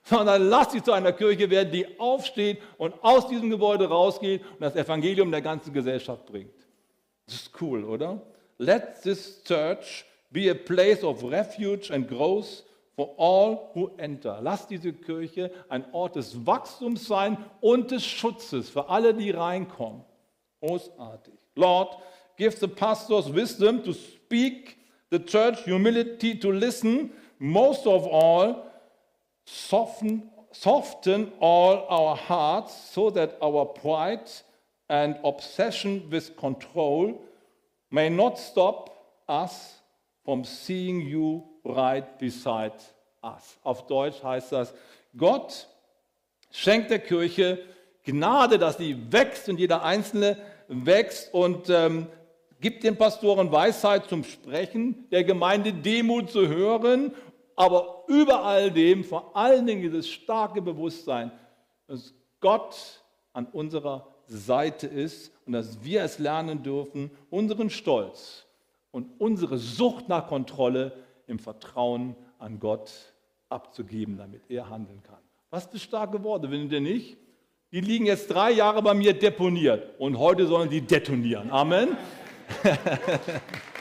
Sondern lass sie zu einer Kirche werden, die aufsteht und aus diesem Gebäude rausgeht und das Evangelium der ganzen Gesellschaft bringt. Das ist cool, oder? Let this church be a place of refuge and growth for all who enter. Lass diese Kirche ein Ort des Wachstums sein und des Schutzes für alle, die reinkommen. Großartig. Lord, give the pastors wisdom to speak, the church humility to listen, most of all, soften, soften all our hearts so that our pride and obsession with control may not stop us from seeing you right beside us. Auf Deutsch heißt das, Gott schenkt der Kirche Gnade, dass sie wächst und jeder Einzelne wächst und ähm, gibt den Pastoren Weisheit zum Sprechen, der Gemeinde Demut zu hören, aber über all dem vor allen Dingen dieses starke Bewusstsein, dass Gott an unserer Seite ist und dass wir es lernen dürfen, unseren Stolz und unsere Sucht nach Kontrolle im Vertrauen an Gott abzugeben, damit er handeln kann. Was für starke Worte, findet ihr nicht? die liegen jetzt drei Jahre bei mir deponiert und heute sollen die detonieren. Amen. [laughs]